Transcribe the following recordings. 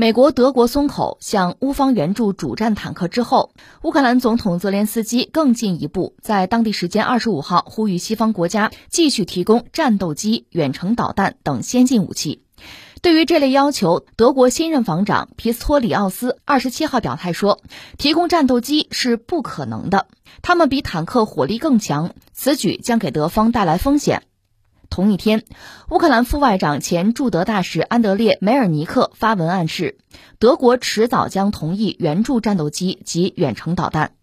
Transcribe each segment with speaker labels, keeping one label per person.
Speaker 1: 美国、德国松口向乌方援助主战坦克之后，乌克兰总统泽连斯基更进一步，在当地时间二十五号呼吁西方国家继续提供战斗机、远程导弹等先进武器。对于这类要求，德国新任防长皮斯托里奥斯二十七号表态说，提供战斗机是不可能的，他们比坦克火力更强，此举将给德方带来风险。同一天，乌克兰副外长、前驻德大使安德烈·梅尔尼克发文暗示，德国迟早将同意援助战斗机及远程导弹。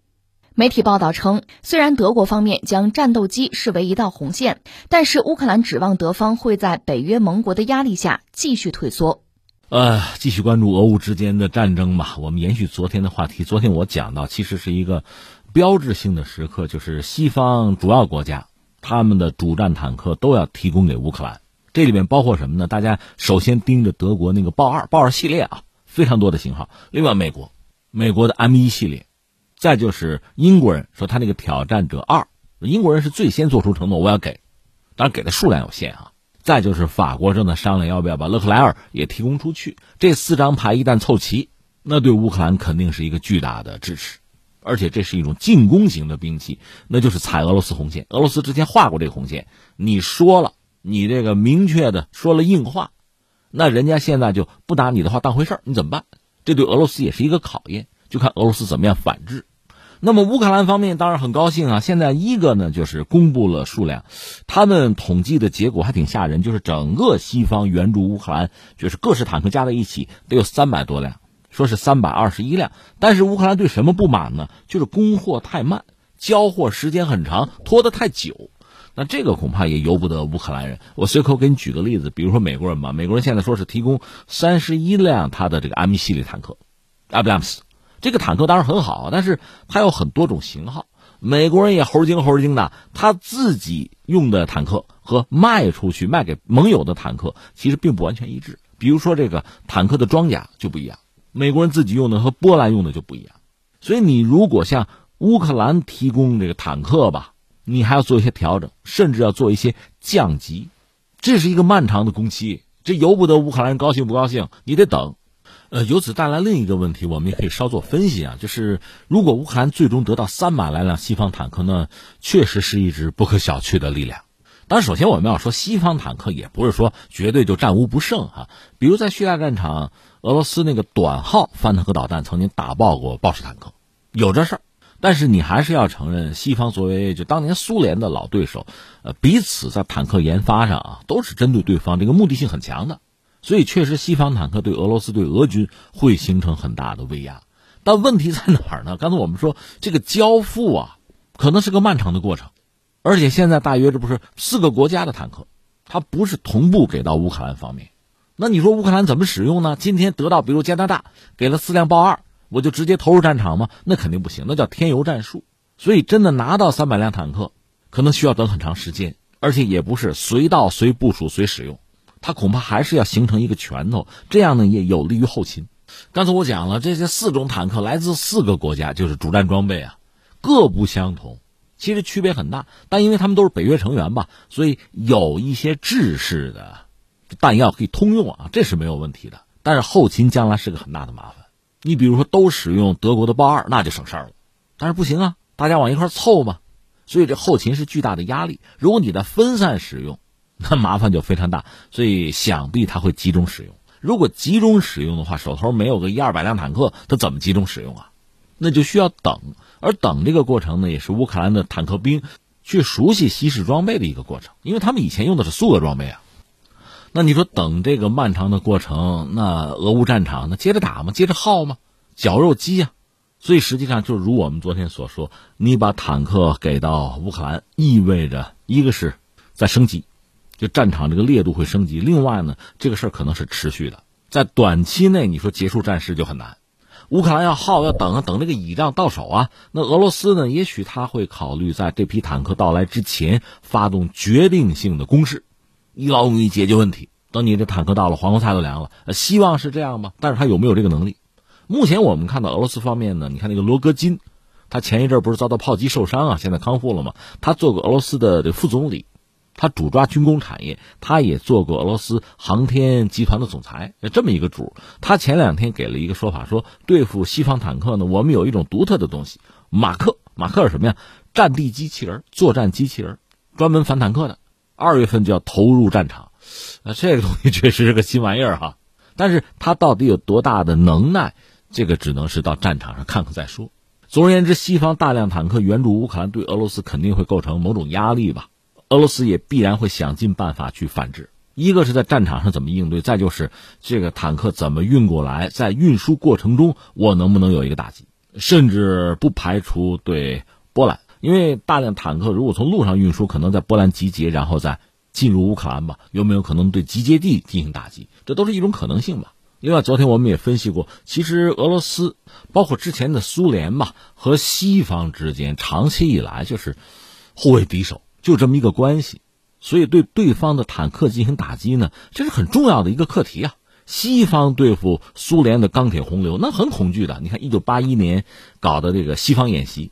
Speaker 1: 媒体报道称，虽然德国方面将战斗机视为一道红线，但是乌克兰指望德方会在北约盟国的压力下继续退缩。
Speaker 2: 呃，继续关注俄乌之间的战争吧。我们延续昨天的话题，昨天我讲到，其实是一个标志性的时刻，就是西方主要国家。他们的主战坦克都要提供给乌克兰，这里面包括什么呢？大家首先盯着德国那个豹二、豹二系列啊，非常多的型号。另外，美国，美国的 M 一系列，再就是英国人说他那个挑战者二，英国人是最先做出承诺，我要给，当然给的数量有限啊。再就是法国正在商量要不要把勒克莱尔也提供出去。这四张牌一旦凑齐，那对乌克兰肯定是一个巨大的支持。而且这是一种进攻型的兵器，那就是踩俄罗斯红线。俄罗斯之前画过这个红线，你说了，你这个明确的说了硬话，那人家现在就不拿你的话当回事儿，你怎么办？这对俄罗斯也是一个考验，就看俄罗斯怎么样反制。那么乌克兰方面当然很高兴啊，现在一个呢就是公布了数量，他们统计的结果还挺吓人，就是整个西方援助乌克兰，就是各式坦克加在一起得有三百多辆。说是三百二十一辆，但是乌克兰对什么不满呢？就是供货太慢，交货时间很长，拖得太久。那这个恐怕也由不得乌克兰人。我随口给你举个例子，比如说美国人吧，美国人现在说是提供三十一辆他的这个 M 系列坦克，阿布拉姆斯。这个坦克当然很好，但是它有很多种型号。美国人也猴精猴精的，他自己用的坦克和卖出去卖给盟友的坦克其实并不完全一致。比如说这个坦克的装甲就不一样。美国人自己用的和波兰用的就不一样，所以你如果向乌克兰提供这个坦克吧，你还要做一些调整，甚至要做一些降级，这是一个漫长的工期，这由不得乌克兰人高兴不高兴，你得等。呃，由此带来另一个问题，我们也可以稍作分析啊，就是如果乌克兰最终得到三百来辆西方坦克呢，确实是一支不可小觑的力量。当然，首先我们要说，西方坦克也不是说绝对就战无不胜哈，比如在叙利亚战场。俄罗斯那个短号反坦克导弹曾经打爆过豹式坦克，有这事儿，但是你还是要承认，西方作为就当年苏联的老对手，呃，彼此在坦克研发上啊都是针对对方，这个目的性很强的，所以确实西方坦克对俄罗斯对俄军会形成很大的威压。但问题在哪儿呢？刚才我们说这个交付啊，可能是个漫长的过程，而且现在大约这不是四个国家的坦克，它不是同步给到乌克兰方面。那你说乌克兰怎么使用呢？今天得到，比如加拿大给了四辆豹二，我就直接投入战场吗？那肯定不行，那叫添油战术。所以真的拿到三百辆坦克，可能需要等很长时间，而且也不是随到随部署随使用，它恐怕还是要形成一个拳头，这样呢也有利于后勤。刚才我讲了，这些四种坦克来自四个国家，就是主战装备啊，各不相同，其实区别很大，但因为他们都是北约成员吧，所以有一些制式的。弹药可以通用啊，这是没有问题的。但是后勤将来是个很大的麻烦。你比如说，都使用德国的豹二，那就省事儿了。但是不行啊，大家往一块凑嘛，所以这后勤是巨大的压力。如果你在分散使用，那麻烦就非常大。所以想必他会集中使用。如果集中使用的话，手头没有个一二百辆坦克，他怎么集中使用啊？那就需要等。而等这个过程呢，也是乌克兰的坦克兵去熟悉西式装备的一个过程，因为他们以前用的是苏俄装备啊。那你说等这个漫长的过程，那俄乌战场那接着打吗？接着耗吗？绞肉机呀！所以实际上就如我们昨天所说，你把坦克给到乌克兰，意味着一个是在升级，就战场这个烈度会升级；另外呢，这个事儿可能是持续的，在短期内你说结束战事就很难。乌克兰要耗要等啊，等这个倚仗到手啊。那俄罗斯呢？也许他会考虑在这批坦克到来之前发动决定性的攻势。一劳永逸解决问题。等你这坦克到了，黄瓜菜都凉了。希望是这样吗？但是他有没有这个能力？目前我们看到俄罗斯方面呢，你看那个罗戈金，他前一阵不是遭到炮击受伤啊，现在康复了吗？他做过俄罗斯的这副总理，他主抓军工产业，他也做过俄罗斯航天集团的总裁，这么一个主。他前两天给了一个说法，说对付西方坦克呢，我们有一种独特的东西，马克。马克是什么呀？战地机器人，作战机器人，专门反坦克的。二月份就要投入战场，啊，这个东西确实是个新玩意儿哈。但是它到底有多大的能耐，这个只能是到战场上看看再说。总而言之，西方大量坦克援助乌克兰，对俄罗斯肯定会构成某种压力吧。俄罗斯也必然会想尽办法去反制。一个是在战场上怎么应对，再就是这个坦克怎么运过来，在运输过程中我能不能有一个打击，甚至不排除对波兰，因为大量坦克如果从路上运输，可能在波兰集结，然后再进入乌克兰吧，有没有可能对集结地进行打击？这都是一种可能性吧。另外，昨天我们也分析过，其实俄罗斯，包括之前的苏联吧，和西方之间长期以来就是互为敌手。就这么一个关系，所以对对方的坦克进行打击呢，这是很重要的一个课题啊。西方对付苏联的钢铁洪流，那很恐惧的。你看，一九八一年搞的这个西方演习，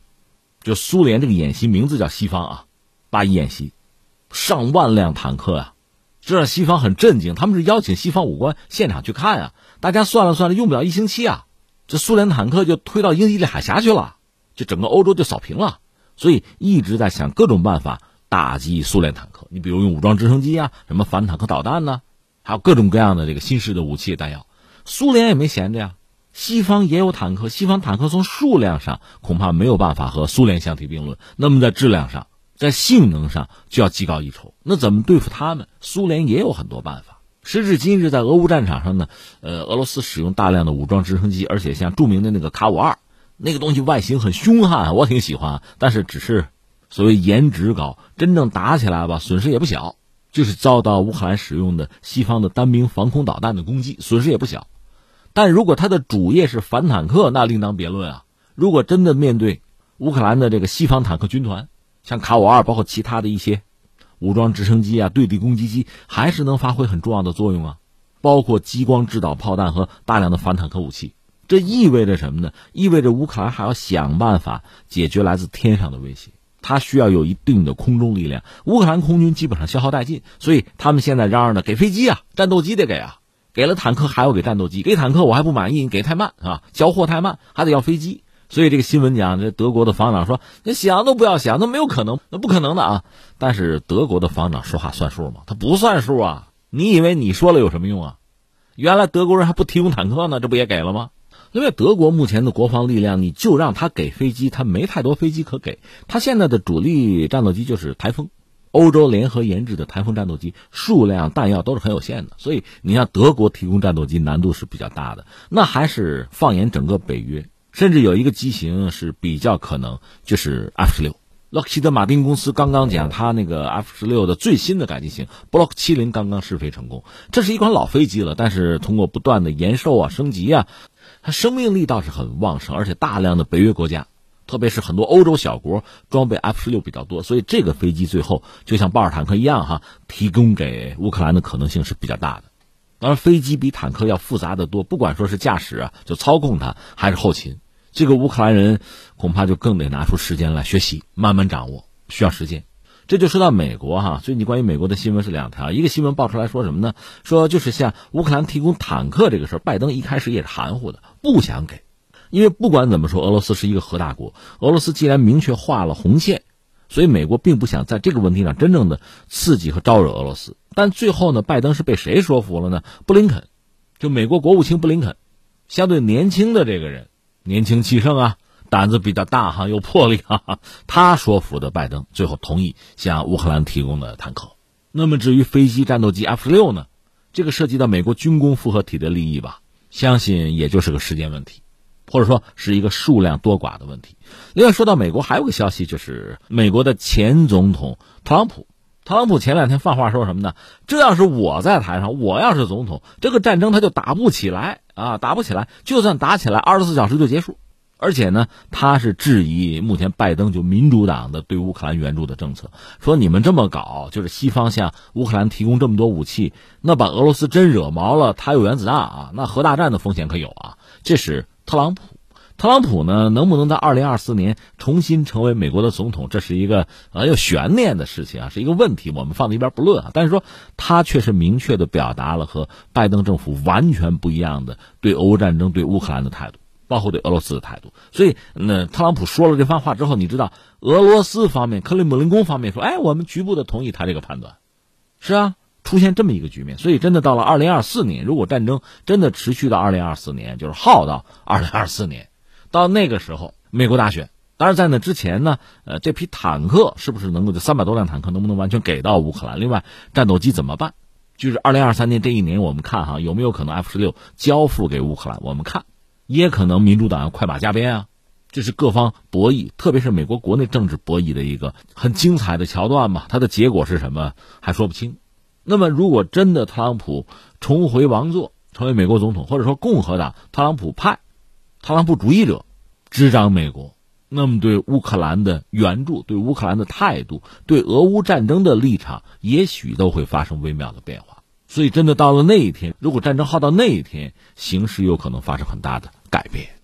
Speaker 2: 就苏联这个演习名字叫西方啊，八一演习，上万辆坦克啊，这让西方很震惊。他们是邀请西方武官现场去看啊，大家算了算了，用不了一星期啊，这苏联坦克就推到英吉利海峡去了，就整个欧洲就扫平了。所以一直在想各种办法。打击苏联坦克，你比如用武装直升机啊，什么反坦克导弹呢，还有各种各样的这个新式的武器弹药。苏联也没闲着呀，西方也有坦克，西方坦克从数量上恐怕没有办法和苏联相提并论，那么在质量上，在性能上就要技高一筹。那怎么对付他们？苏联也有很多办法。时至今日，在俄乌战场上呢，呃，俄罗斯使用大量的武装直升机，而且像著名的那个卡五二，那个东西外形很凶悍，我挺喜欢，但是只是。所谓颜值高，真正打起来吧，损失也不小。就是遭到乌克兰使用的西方的单兵防空导弹的攻击，损失也不小。但如果它的主业是反坦克，那另当别论啊。如果真的面对乌克兰的这个西方坦克军团，像卡五二，包括其他的一些武装直升机啊、对地攻击机，还是能发挥很重要的作用啊。包括激光制导炮弹和大量的反坦克武器，这意味着什么呢？意味着乌克兰还要想办法解决来自天上的威胁。他需要有一定的空中力量，乌克兰空军基本上消耗殆尽，所以他们现在嚷嚷着给飞机啊，战斗机得给啊，给了坦克还要给战斗机，给坦克我还不满意，你给太慢啊，交货太慢，还得要飞机。所以这个新闻讲，这德国的防长说，你想都不要想，那没有可能，那不可能的啊。但是德国的防长说话算数吗？他不算数啊！你以为你说了有什么用啊？原来德国人还不提供坦克呢，这不也给了吗？因为德国目前的国防力量，你就让他给飞机，他没太多飞机可给。他现在的主力战斗机就是台风，欧洲联合研制的台风战斗机，数量弹药都是很有限的。所以你让德国提供战斗机难度是比较大的。那还是放眼整个北约，甚至有一个机型是比较可能，就是 F 十六。洛克希德马丁公司刚刚讲，他那个 F 十六的最新的改进型 Block 七零刚刚试飞成功。这是一款老飞机了，但是通过不断的延寿啊、升级啊。它生命力倒是很旺盛，而且大量的北约国家，特别是很多欧洲小国装备 F 十六比较多，所以这个飞机最后就像豹尔坦克一样哈，提供给乌克兰的可能性是比较大的。当然，飞机比坦克要复杂的多，不管说是驾驶啊，就操控它，还是后勤，这个乌克兰人恐怕就更得拿出时间来学习，慢慢掌握，需要时间。这就说到美国哈，最近关于美国的新闻是两条，一个新闻爆出来说什么呢？说就是向乌克兰提供坦克这个事儿，拜登一开始也是含糊的，不想给，因为不管怎么说，俄罗斯是一个核大国，俄罗斯既然明确画了红线，所以美国并不想在这个问题上真正的刺激和招惹俄罗斯。但最后呢，拜登是被谁说服了呢？布林肯，就美国国务卿布林肯，相对年轻的这个人，年轻气盛啊。胆子比较大哈，有魄力哈，他说服的拜登，最后同意向乌克兰提供的坦克。那么至于飞机、战斗机 F 十六呢？这个涉及到美国军工复合体的利益吧，相信也就是个时间问题，或者说是一个数量多寡的问题。另外说到美国，还有个消息就是美国的前总统特朗普，特朗普前两天放话说什么呢？这要是我在台上，我要是总统，这个战争他就打不起来啊，打不起来，就算打起来，二十四小时就结束。而且呢，他是质疑目前拜登就民主党的对乌克兰援助的政策，说你们这么搞，就是西方向乌克兰提供这么多武器，那把俄罗斯真惹毛了，他有原子弹啊，那核大战的风险可有啊。这是特朗普，特朗普呢，能不能在二零二四年重新成为美国的总统，这是一个很有悬念的事情啊，是一个问题，我们放在一边不论啊。但是说他却是明确的表达了和拜登政府完全不一样的对俄乌战争、对乌克兰的态度，包括对俄罗斯的态度。所以，那特朗普说了这番话之后，你知道俄罗斯方面、克里姆林宫方面说：“哎，我们局部的同意他这个判断。”是啊。出现这么一个局面，所以真的到了二零二四年，如果战争真的持续到二零二四年，就是耗到二零二四年，到那个时候，美国大选，当然在那之前呢，呃，这批坦克是不是能够这三百多辆坦克能不能完全给到乌克兰？另外，战斗机怎么办？就是二零二三年这一年，我们看哈有没有可能 F 十六交付给乌克兰？我们看，也可能民主党要快马加鞭啊，这是各方博弈，特别是美国国内政治博弈的一个很精彩的桥段嘛。它的结果是什么还说不清。那么，如果真的特朗普重回王座，成为美国总统，或者说共和党特朗普派、特朗普主义者执掌美国，那么对乌克兰的援助、对乌克兰的态度、对俄乌战争的立场，也许都会发生微妙的变化。所以，真的到了那一天，如果战争耗到那一天，形势有可能发生很大的改变。